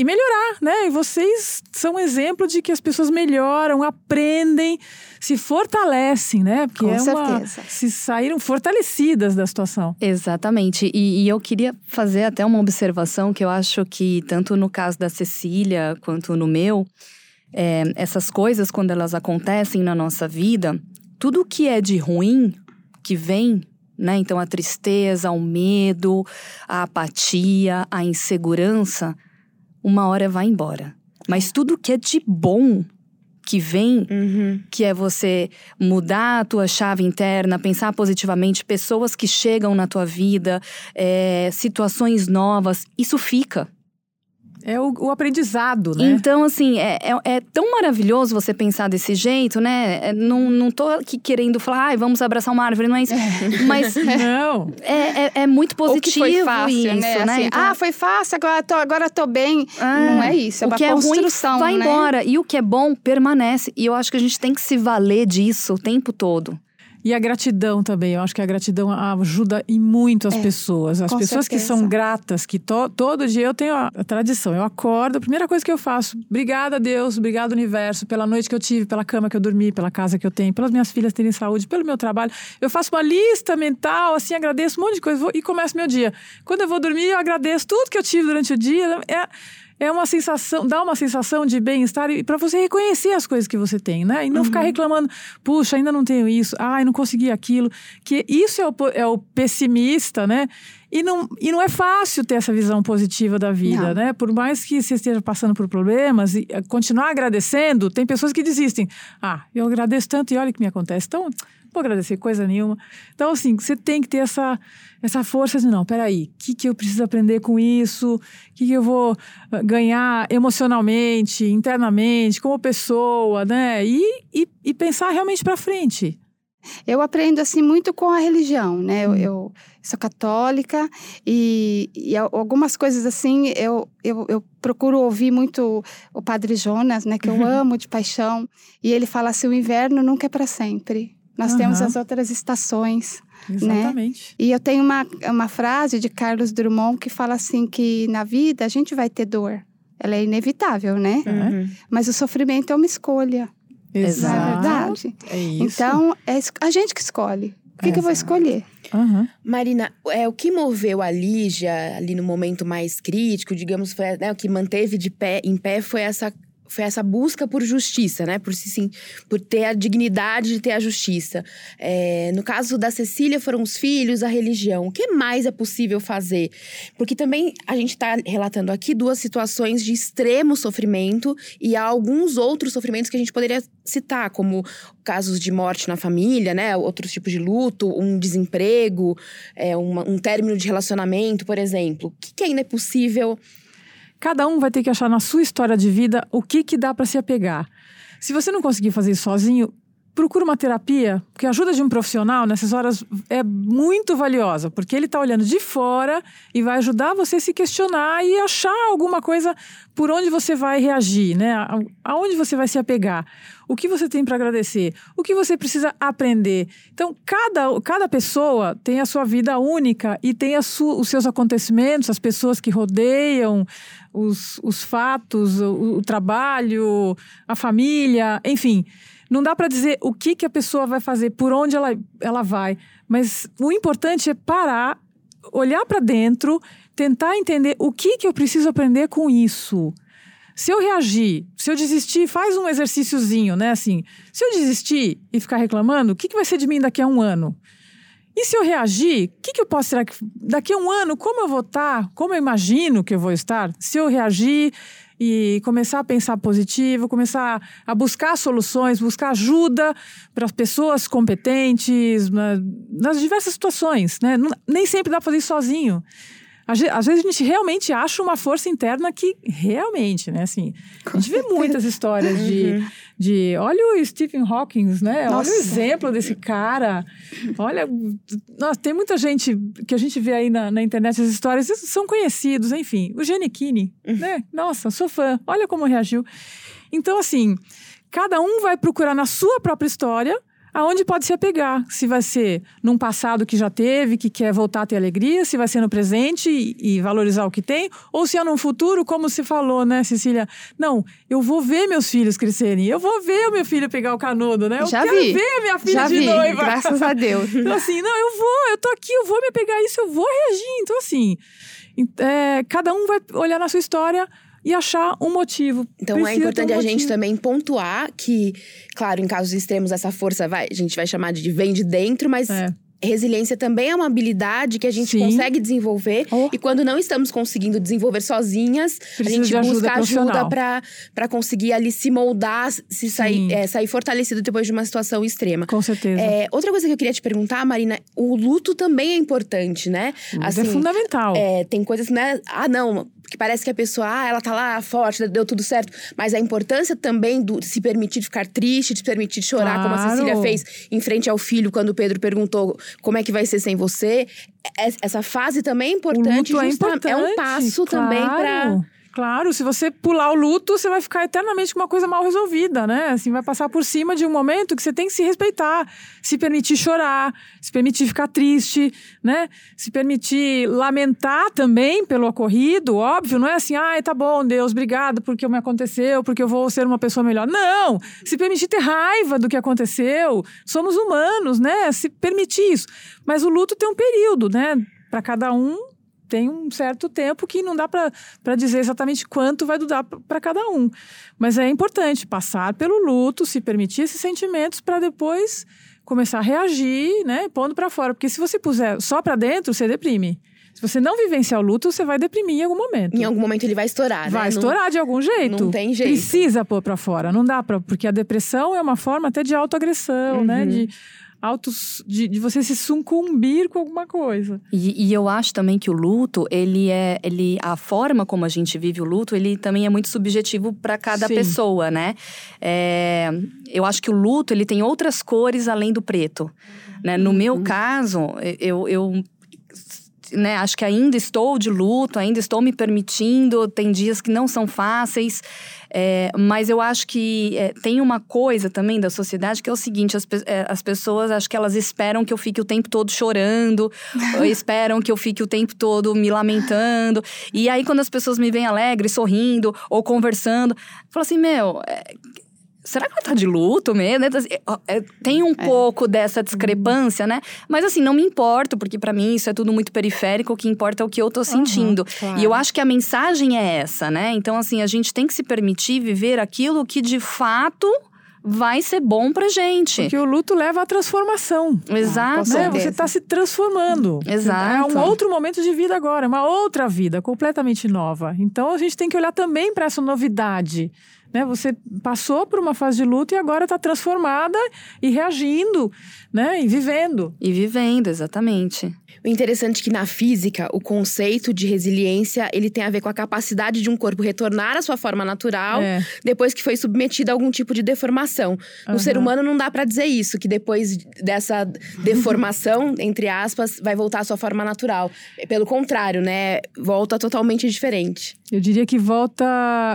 Speaker 5: e melhorar, né? E vocês são um exemplo de que as pessoas melhoram, aprendem, se fortalecem, né? Porque
Speaker 4: Com
Speaker 5: é uma,
Speaker 4: certeza.
Speaker 5: se saíram fortalecidas da situação.
Speaker 3: Exatamente. E, e eu queria fazer até uma observação que eu acho que, tanto no caso da Cecília quanto no meu, é, essas coisas, quando elas acontecem na nossa vida, tudo que é de ruim que vem. Né? Então, a tristeza, o medo, a apatia, a insegurança, uma hora vai embora. Mas tudo que é de bom que vem
Speaker 2: Uhum.
Speaker 3: que é você mudar a tua chave interna, pensar positivamente, pessoas que chegam na tua vida, é, situações novas, isso fica.
Speaker 5: É o, o aprendizado, né?
Speaker 3: Então, assim, é, é, é tão maravilhoso você pensar desse jeito, né? É, não, não tô aqui querendo falar, ai, vamos abraçar uma árvore, não é isso. Mas
Speaker 5: Não.
Speaker 3: é, é, é muito positivo
Speaker 4: foi fácil,
Speaker 3: isso,
Speaker 4: né?
Speaker 3: né?
Speaker 4: Assim,
Speaker 3: Então,
Speaker 4: ah, foi fácil, agora tô, agora tô bem.
Speaker 3: Ah,
Speaker 4: não é isso, é
Speaker 3: o
Speaker 4: uma
Speaker 3: que é ruim
Speaker 4: construção,
Speaker 3: vai
Speaker 4: né?
Speaker 3: embora. E o que é bom permanece. E eu acho que a gente tem que se valer disso o tempo todo.
Speaker 5: E a gratidão também. Eu acho que a gratidão ajuda e muito as
Speaker 4: É,
Speaker 5: pessoas. As pessoas que
Speaker 4: certeza.
Speaker 5: são gratas, que to- todo dia eu tenho a, a tradição. Eu acordo, a primeira coisa que eu faço, obrigada a Deus, obrigado universo, pela noite que eu tive, pela cama que eu dormi, pela casa que eu tenho, pelas minhas filhas terem saúde, pelo meu trabalho. Eu faço uma lista mental, assim, agradeço um monte de coisa vou- e começo meu dia. Quando eu vou dormir, eu agradeço tudo que eu tive durante o dia. É, é uma sensação, dá uma sensação de bem-estar e para você reconhecer as coisas que você tem, né? E não ficar reclamando, puxa, ainda não tenho isso, ai, não consegui aquilo. Que isso é o, é o pessimista, né? E não, e não é fácil ter essa visão positiva da vida,
Speaker 4: Não.
Speaker 5: né? Por mais que você esteja passando por problemas e eh, continuar agradecendo, tem pessoas que desistem. Ah, eu agradeço tanto e olha o que me acontece. Então, não vou agradecer coisa nenhuma. Então, assim, você tem que ter essa, essa força de, não, peraí, o que, que eu preciso aprender com isso? O que, que eu vou ah, ganhar emocionalmente, internamente, como pessoa, né? E, e, e pensar realmente para frente.
Speaker 4: Eu aprendo assim muito com a religião, né? Eu, eu sou católica e, e al- algumas coisas assim eu, eu, eu procuro ouvir muito o Padre Jonas, né? Que eu amo de paixão. E ele fala assim: o inverno nunca é para sempre. Nós temos
Speaker 5: Aham.
Speaker 4: as outras estações.
Speaker 5: Exatamente.
Speaker 4: E eu tenho uma, uma frase de Carlos Drummond que fala assim que na vida a gente vai ter dor. Ela é inevitável, né?
Speaker 2: Uhum.
Speaker 4: Mas o sofrimento é uma escolha, não é
Speaker 5: Exato.
Speaker 4: verdade?
Speaker 5: É isso.
Speaker 4: Então, é a gente que escolhe. O que, que eu vou
Speaker 5: Exato.
Speaker 4: escolher?
Speaker 5: Aham.
Speaker 2: Marina, é, o que moveu a Lígia ali no momento mais crítico, digamos, foi, né, o que manteve de pé, em pé foi essa, foi essa busca por justiça, né? Por, sim, por ter a dignidade de ter a justiça. É, no caso da Cecília, foram os filhos, a religião. O que mais é possível fazer? Porque também a gente está relatando aqui duas situações de extremo sofrimento e há alguns outros sofrimentos que a gente poderia citar, como casos de morte na família, né? Outros tipos de luto, um desemprego, é, uma- um término de relacionamento, por exemplo. O que, que ainda é possível?
Speaker 5: Cada um vai ter que achar na sua história de vida o que, que dá para se apegar. Se você não conseguir fazer isso sozinho, procura uma terapia, porque a ajuda de um profissional nessas horas é muito valiosa, porque ele está olhando de fora e vai ajudar você a se questionar e achar alguma coisa por onde você vai reagir, né? Aonde você vai se apegar. O que você tem para agradecer? O que você precisa aprender? Então, cada, cada pessoa tem a sua vida única e tem su- os seus acontecimentos, as pessoas que rodeiam, os, os fatos, o, o trabalho, a família, enfim. Não dá para dizer o que, que a pessoa vai fazer, por onde ela, ela vai. Mas o importante é parar, olhar para dentro, tentar entender o que, que eu preciso aprender com isso. Se eu reagir, se eu desistir, faz um exercíciozinho, né? Assim, se eu desistir e ficar reclamando, o que, que vai ser de mim daqui a um ano? E se eu reagir, o que, que eu posso que daqui a um ano, como eu vou estar, como eu imagino que eu vou estar? Se eu reagir e começar a pensar positivo, começar a buscar soluções, buscar ajuda para as pessoas competentes na- nas diversas situações, né? Nem sempre dá para fazer sozinho. Às vezes a gente realmente acha uma força interna que realmente, né? Assim, a gente vê muitas histórias de, de. Olha o Stephen Hawking, né?
Speaker 4: Nossa.
Speaker 5: Olha o exemplo desse cara. Olha. Nossa, tem muita gente que a gente vê aí na, na internet, as histórias são conhecidos, enfim. O Giannichini, né? Nossa, sou fã. Olha como reagiu. Então, assim, cada um vai procurar na sua própria história aonde pode se apegar. Se vai ser num passado que já teve, que quer voltar a ter alegria, se vai ser no presente e, e valorizar o que tem, ou se é num futuro, como se falou, né, Cecília? Não, eu vou ver meus filhos crescerem, eu vou ver o meu filho pegar o canudo, né? Eu
Speaker 4: Já
Speaker 5: quero
Speaker 4: vi.
Speaker 5: ver minha filha
Speaker 4: Já
Speaker 5: de
Speaker 4: vi,
Speaker 5: noiva.
Speaker 4: graças a Deus.
Speaker 5: Então, assim, não, eu vou, eu tô aqui, eu vou me pegar isso, eu vou reagir. Então, assim, é, cada um vai olhar na sua história e achar um motivo.
Speaker 2: Então é
Speaker 5: Precisa ter
Speaker 2: importante
Speaker 5: um
Speaker 2: a gente também pontuar que, claro, em casos extremos, essa força vai, a gente vai chamar de vem de dentro, mas
Speaker 5: É.
Speaker 2: resiliência também é uma habilidade que a gente
Speaker 5: Sim.
Speaker 2: consegue desenvolver.
Speaker 4: Oh.
Speaker 2: E quando não estamos conseguindo desenvolver sozinhas,
Speaker 5: Precisa
Speaker 2: a gente busca ajuda para conseguir ali se moldar, se sair, é, sair fortalecido depois de uma situação extrema.
Speaker 5: Com certeza.
Speaker 2: É, outra coisa que eu queria te perguntar, Marina, o luto também é importante, né?
Speaker 5: Isso é fundamental.
Speaker 2: É, tem coisas que, né? Ah, não, que parece que a pessoa, ah, ela tá lá forte, deu tudo certo. Mas a importância também do de se permitir ficar triste, de se permitir chorar, como a
Speaker 5: Claro.
Speaker 2: Cecília fez em frente ao filho, quando o Pedro perguntou como é que vai ser sem você. Essa fase também é
Speaker 5: o
Speaker 2: importante,
Speaker 5: luto é importante.
Speaker 2: é um passo também
Speaker 5: claro.
Speaker 2: para
Speaker 5: Claro, se você pular o luto, você vai ficar eternamente com uma coisa mal resolvida, né? Assim, vai passar por cima de um momento que você tem que se respeitar, se permitir chorar, se permitir ficar triste, né? Se permitir lamentar também pelo ocorrido, óbvio, não é assim, ai, tá bom, Deus, obrigado porque me aconteceu, porque eu vou ser uma pessoa melhor. Não! Se permitir ter raiva do que aconteceu, somos humanos, né? Se permitir isso. Mas o luto tem um período, né? Para cada um tem um certo tempo que não dá para dizer exatamente quanto vai durar para cada um. Mas é importante passar pelo luto, se permitir esses sentimentos para depois começar a reagir, né, pondo para fora. Porque se você puser só para dentro, você deprime. Se você não vivenciar o luto, você vai deprimir em algum momento.
Speaker 2: Em algum momento ele vai estourar,
Speaker 5: Vai
Speaker 2: né?
Speaker 5: estourar não, de algum jeito.
Speaker 2: Não tem jeito.
Speaker 5: Precisa pôr para fora, não dá para, porque a depressão é uma forma até de autoagressão, né, uhum. né, de autos de, de, você se sucumbir com alguma coisa.
Speaker 3: E, e, eu acho também que o luto, ele é, ele a forma como a gente vive o luto, ele também é muito subjetivo para cada Sim. pessoa, né? É, eu acho que o luto ele tem outras cores além do preto, né? No meu uhum. caso, eu, eu né, acho que ainda estou de luto, ainda estou me permitindo, tem dias que não são fáceis. É, mas eu acho que é, tem uma coisa também da sociedade que é o seguinte: as, é, as pessoas acho que elas esperam que eu fique o tempo todo chorando, esperam que eu fique o tempo todo me lamentando. E aí, quando as pessoas me veem alegre, sorrindo ou conversando, falo assim: meu é, será que ela tá de luto mesmo? Assim, é, tem um é. pouco dessa discrepância, né? Mas assim, não me importo, porque para mim isso é tudo muito periférico, o que importa é o que eu tô sentindo. Uhum, claro. E eu acho que a mensagem é essa, né? Então, assim, a gente tem que se permitir viver aquilo que de fato vai ser bom pra gente.
Speaker 5: Porque o luto leva à transformação.
Speaker 3: Exato.
Speaker 5: né? Você tá se transformando.
Speaker 3: Exato.
Speaker 5: É um outro momento de vida agora, uma outra vida completamente nova. Então a gente tem que olhar também para essa novidade né? Você passou por uma fase de luto e agora está transformada e reagindo, né? E vivendo.
Speaker 3: E vivendo, exatamente.
Speaker 2: O interessante é que na física, o conceito de resiliência, ele tem a ver com a capacidade de um corpo retornar à sua forma natural é. depois que foi submetido a algum tipo de deformação. No uhum. ser humano não dá para dizer isso, que depois dessa deformação, entre aspas, vai voltar à sua forma natural. Pelo contrário, né? Volta totalmente diferente.
Speaker 5: Eu diria que volta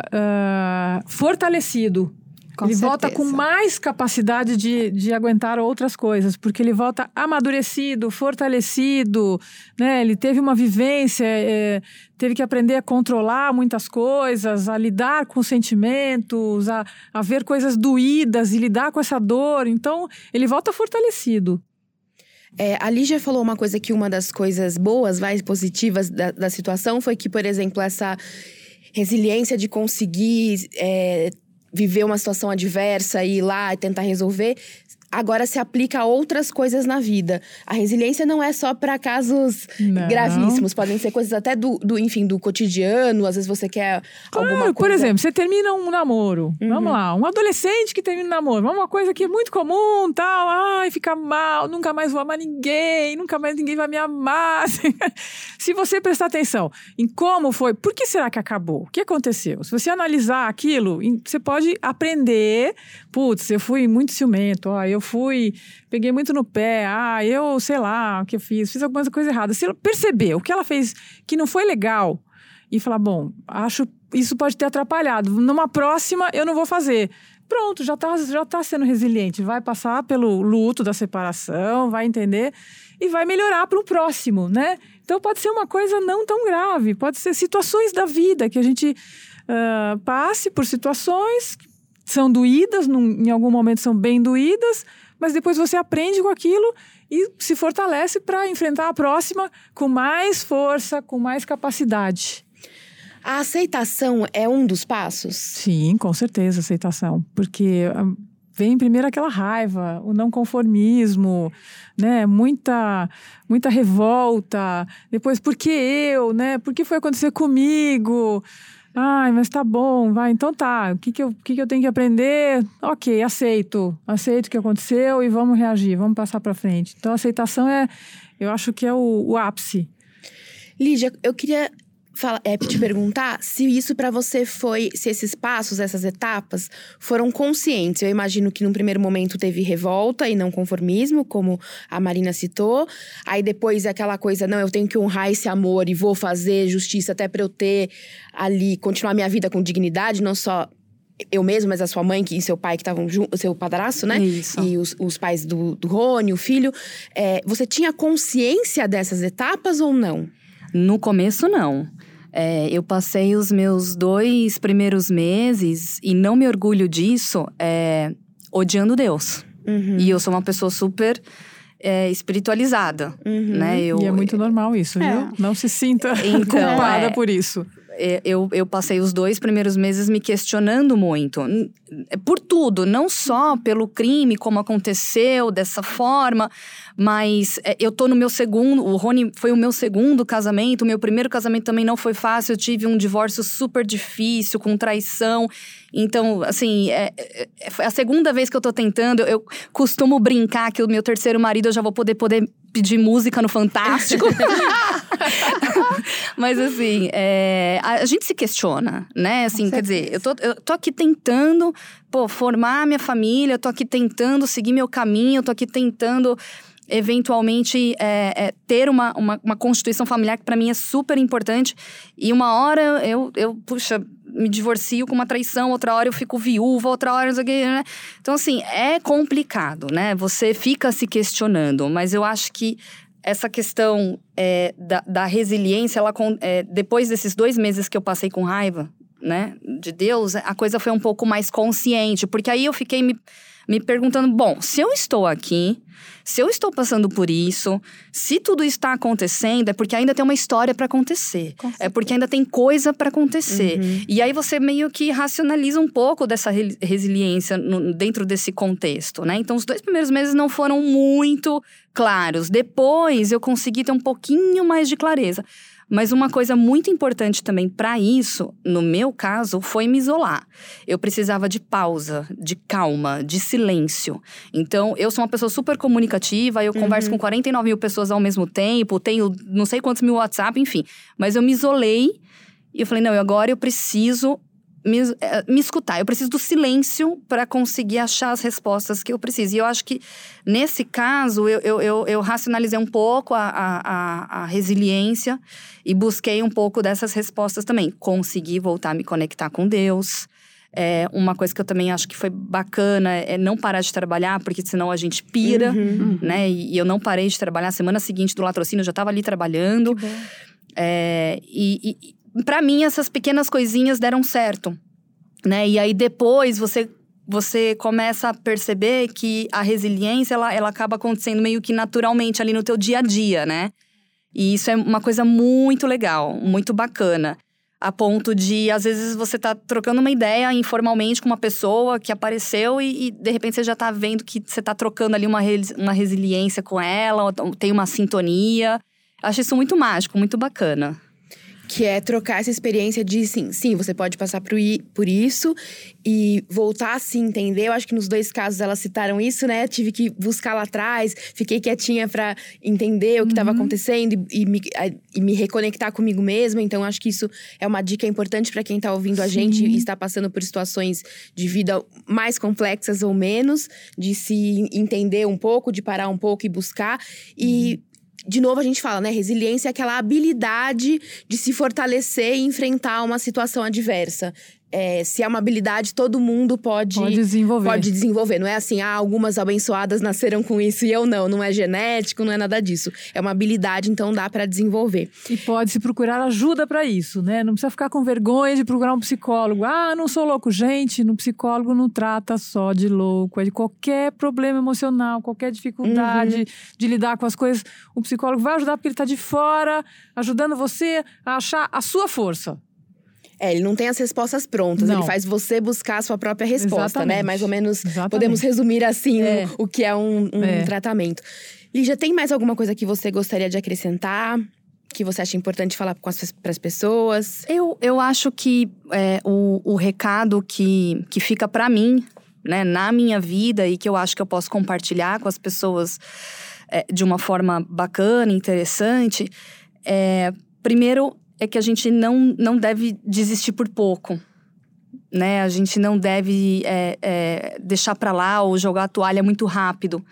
Speaker 5: uh, fortalecido. Com ele certeza. volta com mais capacidade de, de aguentar outras coisas, porque ele volta amadurecido, fortalecido, né? Ele teve uma vivência, é, teve que aprender a controlar muitas coisas, a lidar com sentimentos, a, a ver coisas doídas e lidar com essa dor. Então, ele volta fortalecido.
Speaker 2: É, a Lígia falou uma coisa que uma das coisas boas, mais positivas da, da situação foi que, por exemplo, essa resiliência de conseguir é, viver uma situação adversa e ir lá e tentar resolver, agora se aplica a outras coisas na vida. A resiliência não é só para casos não. gravíssimos, podem ser coisas até do, do, enfim, do cotidiano, às vezes você quer claro, alguma coisa.
Speaker 5: Por exemplo, você termina um namoro. Uhum. Vamos lá, um adolescente que termina um namoro, uma coisa que é muito comum, tal, ai, fica mal, nunca mais vou amar ninguém, nunca mais ninguém vai me amar. se você prestar atenção em como foi, por que será que acabou? O que aconteceu? Se você analisar aquilo, você pode aprender, putz, eu fui muito ciumento, ó, eu fui, peguei muito no pé, ah, eu sei lá o que eu fiz, fiz alguma coisa errada. Se ela perceber o que ela fez que não foi legal e falar, bom, acho isso pode ter atrapalhado, numa próxima eu não vou fazer. Pronto, já está já tá sendo resiliente, vai passar pelo luto da separação, vai entender e vai melhorar para o próximo, né? Então pode ser uma coisa não tão grave, pode ser situações da vida que a gente uh, passe por situações são doídas, num, em algum momento são bem doídas, mas depois você aprende com aquilo e se fortalece para enfrentar a próxima com mais força, com mais capacidade.
Speaker 2: A aceitação é um dos passos?
Speaker 5: Sim, com certeza, aceitação. Porque ah, vem primeiro aquela raiva, o não conformismo, né? Muita, muita revolta. Depois, por que eu, né? Por que foi acontecer comigo? Ai, mas tá bom, vai, então tá. O que que eu, o que que eu tenho que aprender? Ok, aceito. Aceito o que aconteceu e vamos reagir, vamos passar para frente. Então, a aceitação é, eu acho que é o, o ápice.
Speaker 2: Lídia, eu queria fala- é, te perguntar se isso pra você foi, se esses passos, essas etapas foram conscientes. Eu imagino que num primeiro momento teve revolta e não conformismo, como a Marina citou. Aí depois é aquela coisa, não, eu tenho que honrar esse amor e vou fazer justiça até pra eu ter ali, continuar minha vida com dignidade, não só eu mesmo, mas a sua mãe e seu pai que estavam juntos, seu padrasto, né?
Speaker 3: Isso.
Speaker 2: E os, os pais do, do Rony, o filho. É, você tinha consciência dessas etapas ou não?
Speaker 3: No começo, não. É, eu passei os meus dois primeiros meses, e não me orgulho disso, é, odiando Deus.
Speaker 2: Uhum.
Speaker 3: E eu sou uma pessoa super é, espiritualizada,
Speaker 2: Uhum.
Speaker 3: né? Eu,
Speaker 5: E é muito normal isso,
Speaker 4: É.
Speaker 5: viu? Não se sinta
Speaker 3: Então,
Speaker 5: culpada
Speaker 3: é.
Speaker 5: por isso.
Speaker 3: É, eu, eu passei os dois primeiros meses me questionando muito. É Por tudo, não só pelo crime, como aconteceu dessa forma, mas é, eu tô no meu segundo. O Rony foi o meu segundo casamento. O meu primeiro casamento também não foi fácil. Eu tive um divórcio super difícil, com traição. Então, assim, é, é- é a segunda vez que eu tô tentando. Eu costumo brincar que o meu terceiro marido eu já vou poder, poder pedir música no Fantástico. Mas assim, é, a, gente se questiona, né? Assim, quer dizer, eu tô, eu tô aqui tentando, pô, formar minha família, eu tô aqui tentando seguir meu caminho, eu tô aqui tentando eventualmente é, é, ter uma, uma, uma constituição familiar que para mim é super importante e uma hora eu, eu puxa me divorcio com uma traição outra hora eu fico viúva outra hora não sei o quê, né? então assim é complicado né você fica se questionando mas eu acho que essa questão é, da, da resiliência, ela, é, depois desses dois meses que eu passei com raiva, né, de Deus, a coisa foi um pouco mais consciente, porque aí eu fiquei me, me perguntando: bom, se eu estou aqui, se eu estou passando por isso, se tudo está acontecendo, é porque ainda tem uma história para acontecer, é porque ainda tem coisa para acontecer. E aí você meio que racionaliza um pouco dessa re- resiliência no- dentro desse contexto, né? Então, os dois primeiros meses não foram muito claros. Depois, eu consegui ter um pouquinho mais de clareza. Mas uma coisa muito importante também para isso, no meu caso, foi me isolar. Eu precisava de pausa, de calma, de silêncio. Então, eu sou uma pessoa super comunicativa, eu converso com 49 mil pessoas ao mesmo tempo, tenho não sei quantos mil WhatsApp, enfim. Mas eu me isolei e eu falei, não, agora eu preciso me, eh, me escutar. Eu preciso do silêncio para conseguir achar as respostas que eu preciso. E eu acho que, nesse caso, eu, eu, eu, eu racionalizei um pouco a, a, a resiliência e busquei um pouco dessas respostas também. Consegui voltar a me conectar com Deus. É, uma coisa que eu também acho que foi bacana é não parar de trabalhar, porque senão a gente pira, né? E, e eu não parei de trabalhar. Semana seguinte do latrocínio, eu já estava ali trabalhando. É, e, e para mim, essas pequenas coisinhas deram certo, né? E aí depois você você começa a perceber que a resiliência ela, ela acaba acontecendo meio que naturalmente ali no teu dia a dia, né? E isso é uma coisa muito legal, muito bacana. A ponto de, às vezes, você tá trocando uma ideia informalmente com uma pessoa que apareceu e, e, de repente, você já tá vendo que você tá trocando ali uma, res- uma resiliência com ela, tem uma sintonia. Acho isso muito mágico, muito bacana.
Speaker 2: Que é trocar essa experiência de sim, sim, você pode passar por, por isso e voltar a se entender. Eu acho que nos dois casos elas citaram isso, né? Tive que buscar lá atrás, fiquei quietinha pra entender o que estava acontecendo e, e me, a- e me reconectar comigo mesma. Então, acho que isso é uma dica importante pra quem tá ouvindo a gente e está passando por situações de vida mais complexas ou menos, de se entender um pouco, de parar um pouco e buscar. E de novo a gente fala, né? Resiliência é aquela habilidade de se fortalecer e enfrentar uma situação adversa. É, se é uma habilidade, todo mundo pode,
Speaker 5: Pode desenvolver.
Speaker 2: pode desenvolver. Não é assim, ah, algumas abençoadas nasceram com isso e eu não. Não é genético, não é nada disso. É uma habilidade, então dá pra desenvolver.
Speaker 5: E pode se procurar ajuda para isso, né? Não precisa ficar com vergonha de procurar um psicólogo. Ah, não sou louco. Gente, no psicólogo não trata só de louco, é de qualquer problema emocional, qualquer dificuldade
Speaker 2: Uhum.
Speaker 5: de lidar com as coisas. O psicólogo vai ajudar porque ele está de fora, ajudando você a achar a sua força.
Speaker 2: É, ele não tem as respostas prontas,
Speaker 5: Não.
Speaker 2: ele faz você buscar a sua própria resposta, né?
Speaker 5: Exatamente.
Speaker 2: Mais ou menos
Speaker 5: Exatamente.
Speaker 2: podemos resumir assim o-
Speaker 5: É.
Speaker 2: o, que é um, um
Speaker 5: É.
Speaker 2: tratamento. Lígia, tem mais alguma coisa que você gostaria de acrescentar? Que você acha importante falar para as pessoas?
Speaker 3: Eu, eu acho que é, o, o recado que, que fica para mim, né, na minha vida e que eu acho que eu posso compartilhar com as pessoas é, de uma forma bacana, interessante, é, primeiro, é que a gente não, não deve desistir por pouco. Né? A gente não deve é, é, deixar para lá ou jogar a toalha muito rápido.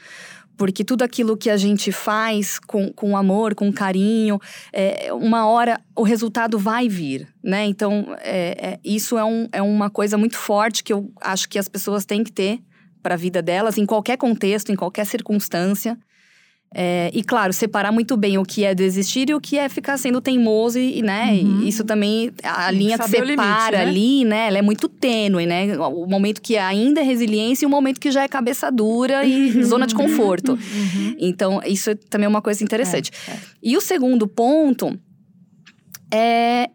Speaker 3: Porque tudo aquilo que a gente faz com, com amor, com carinho, é, uma hora o resultado vai vir, né? Então, é, é, isso é, um, é uma coisa muito forte que eu acho que as pessoas têm que ter para a vida delas, em qualquer contexto, em qualquer circunstância. É, e claro, separar muito bem o que é desistir e o que é ficar sendo teimoso e, né, uhum. isso também, a linha que separa limite, né? ali, né, ela é muito tênue, né, o momento que ainda é resiliência e o momento que já é cabeça dura e uhum. zona de conforto. Uhum. Então, isso é também é uma coisa interessante. É, é. E o segundo ponto é,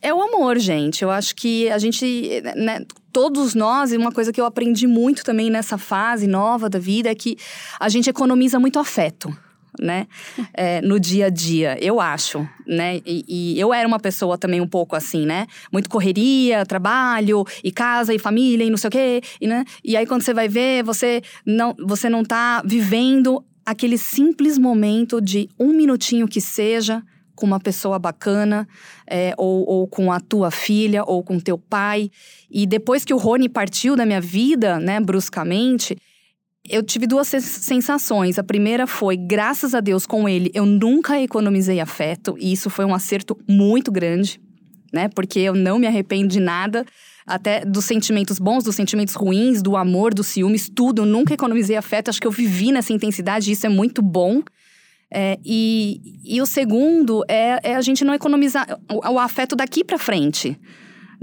Speaker 3: é o amor, gente. Eu acho que a gente, né, todos nós, e uma coisa que eu aprendi muito também nessa fase nova da vida é que a gente economiza muito afeto. Né? É, no dia a dia, eu acho, né? E, e, eu era uma pessoa também um pouco assim, né? Muito correria, trabalho, e casa, e família, e não sei o quê, e, né? E aí quando você vai ver, você não, você não tá vivendo aquele simples momento de um minutinho que seja com uma pessoa bacana, é, ou, ou com a tua filha, ou com teu pai. E depois que o Rony partiu da minha vida, né, bruscamente, eu tive duas sensações. A primeira foi, graças a Deus, com ele, eu nunca economizei afeto, e isso foi um acerto muito grande, né? Porque eu não me arrependo de nada, até dos sentimentos bons, dos sentimentos ruins, do amor, dos ciúmes, tudo. Eu nunca economizei afeto, acho que eu vivi nessa intensidade, e isso é muito bom. É, e, e o segundo é, é, a gente não economizar o, o afeto daqui para frente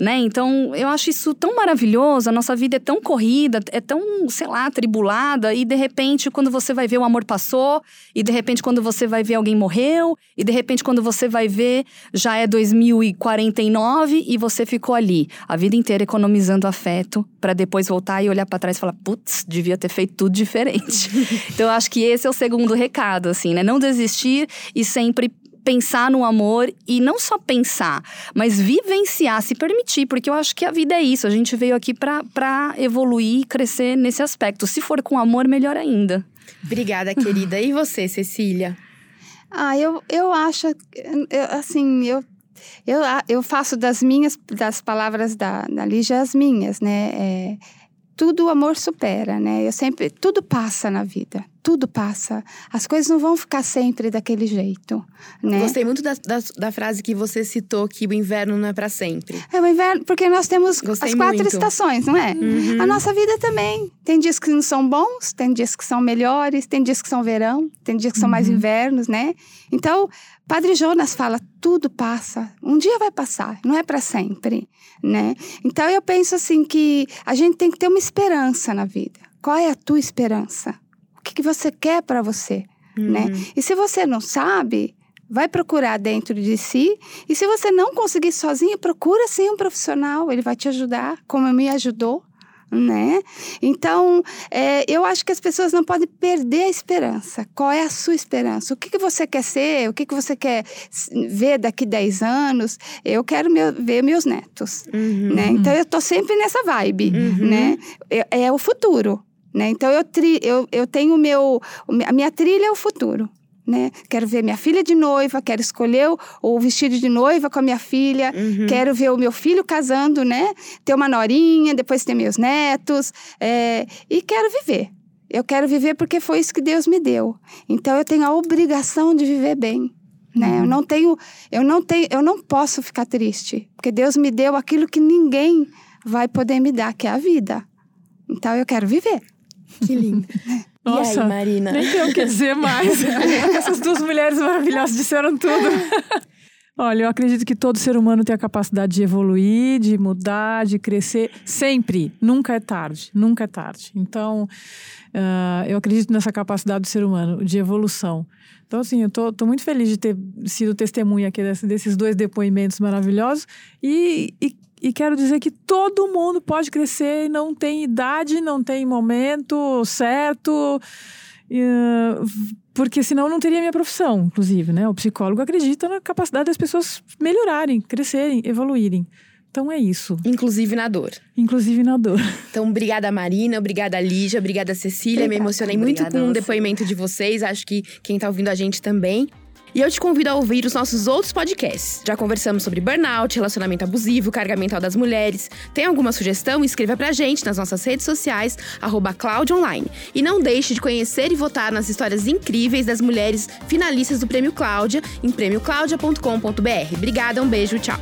Speaker 3: né? Então, eu acho isso tão maravilhoso, a nossa vida é tão corrida, é tão, sei lá, tribulada, e de repente, quando você vai ver o amor passou, e de repente, quando você vai ver alguém morreu, e de repente, quando você vai ver, já é 2049 e você ficou ali, a vida inteira economizando afeto, para depois voltar e olhar para trás e falar, putz, devia ter feito tudo diferente. então, eu acho que esse é o segundo recado, assim, né? Não desistir e sempre pensar no amor e não só pensar, mas vivenciar, se permitir, porque eu acho que a vida é isso. A gente veio aqui para evoluir e crescer nesse aspecto. Se for com amor, melhor ainda.
Speaker 2: Obrigada, querida. E você, Cecília?
Speaker 4: Ah, eu, eu acho, eu, assim, eu, eu, eu faço das minhas, das palavras da, da Lígia as minhas, né? É, tudo o amor supera, né? Eu sempre, tudo passa na vida, tudo passa. As coisas não vão ficar sempre daquele jeito, né?
Speaker 2: Gostei muito da, da, da frase que você citou, que o inverno não é para sempre.
Speaker 4: É o inverno, porque nós temos Gostei as quatro muito. estações, não é? Uhum. A nossa vida também. Tem dias que não são bons, tem dias que são melhores, tem dias que são verão, tem dias que são uhum. mais invernos, né? Então, Padre Jonas fala, tudo passa. Um dia vai passar, não é para sempre, né? Então eu penso assim que a gente tem que ter uma esperança na vida. Qual é a tua esperança? O que, que você quer para você, né? uhum. né? E se você não sabe, vai procurar dentro de si. E se você não conseguir sozinho, procura sim um profissional, ele vai te ajudar, como me ajudou né? Então, é, eu acho que as pessoas não podem perder a esperança. Qual é a sua esperança? O que, que você quer ser? O que, que você quer ver daqui 10 anos? Eu quero meu, ver meus netos, uhum. né? Então, eu tô sempre nessa vibe, uhum. né? É, é, o futuro, né? Então, eu, tri, eu, eu tenho meu... A minha trilha é o futuro né? Quero ver minha filha de noiva, quero escolher o, o vestido de noiva com a minha filha, uhum. quero ver o meu filho casando, né? Ter uma norinha, depois ter meus netos, é, e quero viver. Eu quero viver porque foi isso que Deus me deu. Então eu tenho a obrigação de viver bem. Né? Uhum. Eu não tenho, eu não tenho, eu não posso ficar triste, porque Deus me deu aquilo que ninguém vai poder me dar, que é a vida. Então eu quero viver.
Speaker 2: Que lindo.
Speaker 5: Nossa,
Speaker 2: e aí, Marina?
Speaker 5: Nem tenho o que dizer mais. Essas duas mulheres maravilhosas disseram tudo. Olha, eu acredito que todo ser humano tem a capacidade de evoluir, de mudar, de crescer, sempre. Nunca é tarde, nunca é tarde. Então, uh, eu acredito nessa capacidade do ser humano de evolução. Então, assim, eu tô, tô muito feliz de ter sido testemunha aqui desse, desses dois depoimentos maravilhosos e, e e quero dizer que todo mundo pode crescer e não tem idade, não tem momento certo. Porque senão não teria minha profissão, inclusive, né? O psicólogo acredita na capacidade das pessoas melhorarem, crescerem, evoluírem. Então é isso.
Speaker 2: Inclusive na dor.
Speaker 5: Inclusive na dor.
Speaker 2: Então, obrigada, Marina. Obrigada, Lígia. Obrigada, Cecília. Obrigada. Me emocionei muito com o depoimento de vocês. Acho que quem está ouvindo a gente também. E eu te convido a ouvir os nossos outros podcasts. Já conversamos sobre burnout, relacionamento abusivo, carga mental das mulheres. Tem alguma sugestão? Escreva pra gente nas nossas redes sociais, arroba Online. E não deixe de conhecer e votar nas histórias incríveis das mulheres finalistas do Prêmio Cláudia em prêmiocláudia.com.br. Obrigada, um beijo, tchau!